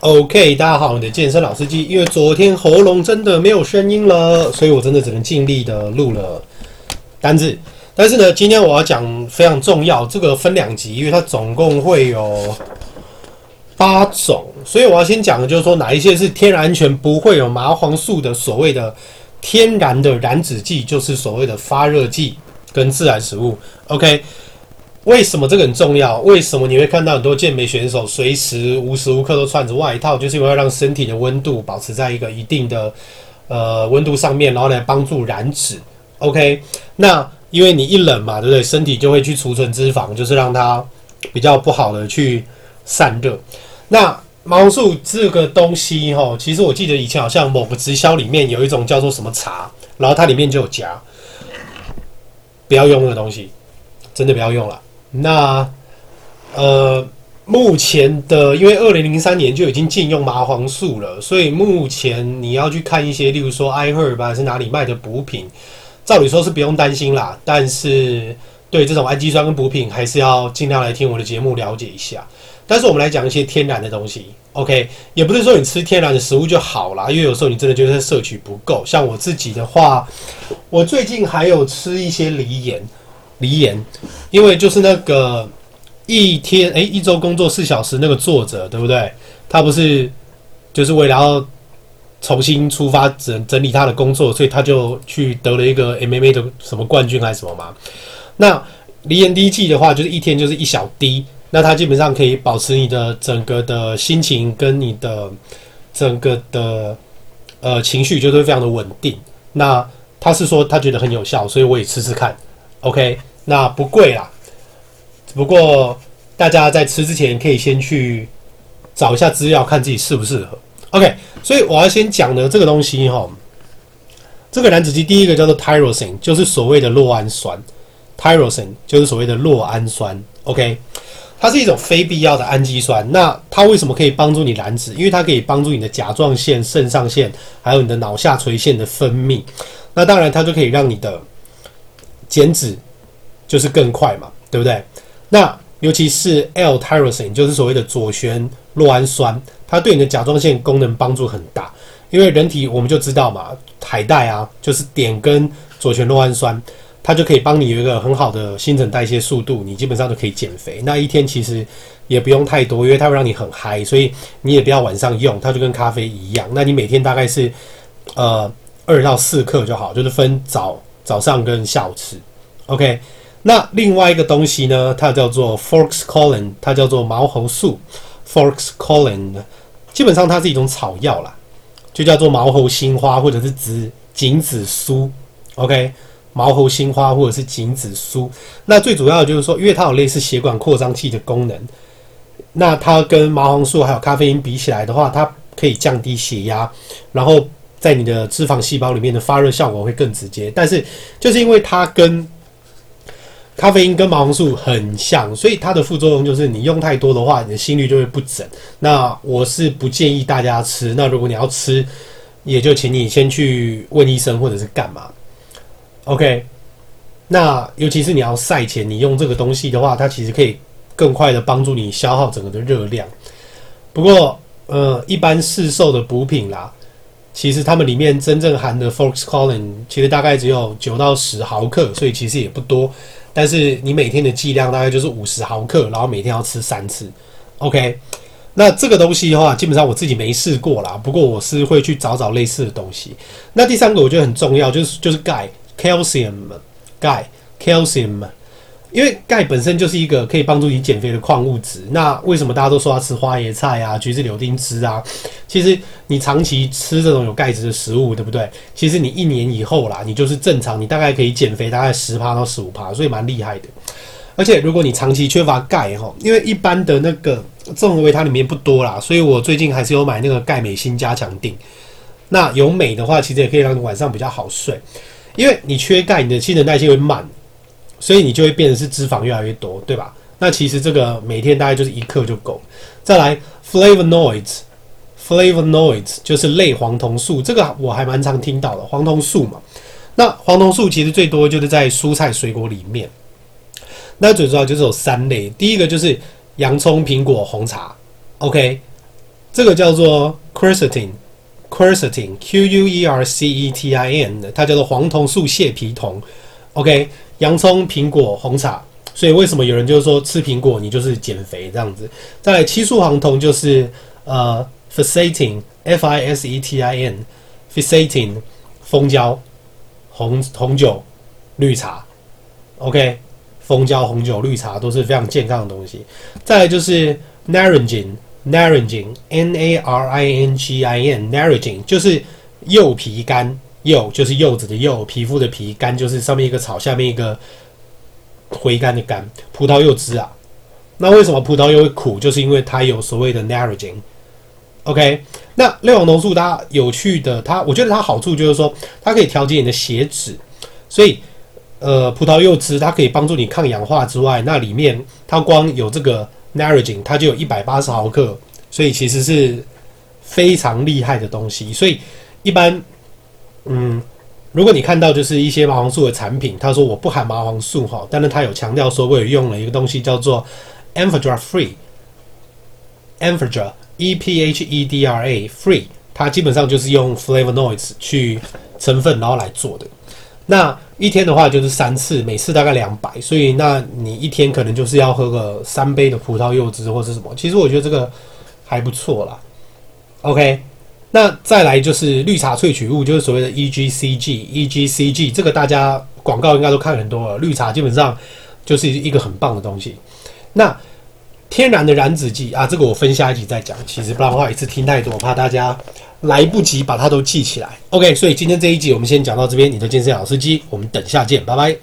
OK，大家好，你的健身老司机。因为昨天喉咙真的没有声音了，所以我真的只能尽力的录了单字。但是呢，今天我要讲非常重要，这个分两集，因为它总共会有八种，所以我要先讲的就是说哪一些是天然全，不会有麻黄素的所谓的天然的燃脂剂，就是所谓的发热剂跟自然食物。OK。为什么这个很重要？为什么你会看到很多健美选手随时无时无刻都穿着外套，就是因为要让身体的温度保持在一个一定的呃温度上面，然后来帮助燃脂。OK，那因为你一冷嘛，对不对？身体就会去储存脂肪，就是让它比较不好的去散热。那毛素这个东西哈，其实我记得以前好像某个直销里面有一种叫做什么茶，然后它里面就有夹，不要用那个东西，真的不要用了。那，呃，目前的，因为二零零三年就已经禁用麻黄素了，所以目前你要去看一些，例如说 iHerb 还是哪里卖的补品，照理说是不用担心啦。但是对这种氨基酸跟补品，还是要尽量来听我的节目了解一下。但是我们来讲一些天然的东西，OK，也不是说你吃天然的食物就好啦，因为有时候你真的觉得摄取不够。像我自己的话，我最近还有吃一些梨盐。锂盐，因为就是那个一天诶、一周工作四小时那个作者，对不对？他不是就是为了要重新出发整整理他的工作，所以他就去得了一个 MMA 的什么冠军还是什么嘛？那锂盐滴剂的话，就是一天就是一小滴，那它基本上可以保持你的整个的心情跟你的整个的呃情绪，就是非常的稳定。那他是说他觉得很有效，所以我也吃吃看，OK。那不贵啦，只不过大家在吃之前可以先去找一下资料，看自己适不适合。OK，所以我要先讲的这个东西哈，这个燃脂剂第一个叫做 tyrosine，就是所谓的酪氨酸。tyrosine 就是所谓的酪氨酸。OK，它是一种非必要的氨基酸。那它为什么可以帮助你燃脂？因为它可以帮助你的甲状腺、肾上腺，还有你的脑下垂腺的分泌。那当然，它就可以让你的减脂。就是更快嘛，对不对？那尤其是 L-tyrosine，就是所谓的左旋酪氨酸，它对你的甲状腺功能帮助很大。因为人体我们就知道嘛，海带啊，就是碘跟左旋酪氨酸，它就可以帮你有一个很好的新陈代谢速度，你基本上就可以减肥。那一天其实也不用太多，因为它会让你很嗨，所以你也不要晚上用，它就跟咖啡一样。那你每天大概是呃二到四克就好，就是分早早上跟下午吃，OK。那另外一个东西呢，它叫做 Forskolin，它叫做毛猴素。Forskolin 基本上它是一种草药啦，就叫做毛猴心花或者是紫颈子苏。OK，毛猴心花或者是颈子苏。那最主要的就是说，因为它有类似血管扩张器的功能，那它跟麻黄素还有咖啡因比起来的话，它可以降低血压，然后在你的脂肪细胞里面的发热效果会更直接。但是就是因为它跟咖啡因跟麻黄素很像，所以它的副作用就是你用太多的话，你的心率就会不整。那我是不建议大家吃。那如果你要吃，也就请你先去问医生或者是干嘛。OK，那尤其是你要赛前，你用这个东西的话，它其实可以更快的帮助你消耗整个的热量。不过，呃，一般市售的补品啦，其实它们里面真正含的 Forskolin 其实大概只有九到十毫克，所以其实也不多。但是你每天的剂量大概就是五十毫克，然后每天要吃三次，OK？那这个东西的话，基本上我自己没试过啦，不过我是会去找找类似的东西。那第三个我觉得很重要，就是就是钙，calcium，钙，calcium。因为钙本身就是一个可以帮助你减肥的矿物质，那为什么大家都说要吃花椰菜啊、橘子柳丁汁啊？其实你长期吃这种有钙质的食物，对不对？其实你一年以后啦，你就是正常，你大概可以减肥大概十趴到十五趴，所以蛮厉害的。而且如果你长期缺乏钙哈，因为一般的那个综合维他里面不多啦，所以我最近还是有买那个钙镁锌加强錠。那有镁的话，其实也可以让你晚上比较好睡，因为你缺钙，你的新陈代谢会慢。所以你就会变成是脂肪越来越多，对吧？那其实这个每天大概就是一克就够。再来，flavonoids，flavonoids 就是类黄酮素，这个我还蛮常听到的，黄酮素嘛。那黄酮素其实最多就是在蔬菜水果里面。那最主要就是有三类，第一个就是洋葱、苹果、红茶，OK。这个叫做 quercetin，quercetin，Q U E R C E T I N，它叫做黄酮素泻皮酮。OK，洋葱、苹果、红茶。所以为什么有人就是说吃苹果你就是减肥这样子？再来七素黄酮就是呃 fisetin，F I S E T I N，fisetin，蜂胶、红红酒、绿茶，OK，蜂胶、红酒、绿茶都是非常健康的东西。再来就是 naringin，naringin，N A R I N G I N，naringin 就是柚皮苷，柚就是柚子的柚，皮肤的皮，苷就是上面一个草，下面一个。回甘的甘，葡萄柚汁啊，那为什么葡萄柚会苦？就是因为它有所谓的 naringin。OK，那类黄酮素它有趣的，它我觉得它好处就是说，它可以调节你的血脂，所以呃，葡萄柚汁它可以帮助你抗氧化之外，那里面它光有这个 naringin，它就有一百八十毫克，所以其实是非常厉害的东西。所以一般，嗯。如果你看到就是一些麻黄素的产品，他说我不含麻黄素哈，但是他有强调说我有用了一个东西叫做 Amphedra Free，Amphedra e p h e d r a free，它基本上就是用 flavonoids 去成分然后来做的。那一天的话就是三次，每次大概两百，所以那你一天可能就是要喝个三杯的葡萄柚汁或是什么。其实我觉得这个还不错啦。OK。那再来就是绿茶萃取物，就是所谓的 EGCG，EGCG 这个大家广告应该都看很多了。绿茶基本上就是一个很棒的东西。那天然的燃脂剂啊，这个我分下一集再讲。其实不然的话，一次听太多，我怕大家来不及把它都记起来。OK，所以今天这一集我们先讲到这边。你的健身老司机，我们等下见，拜拜。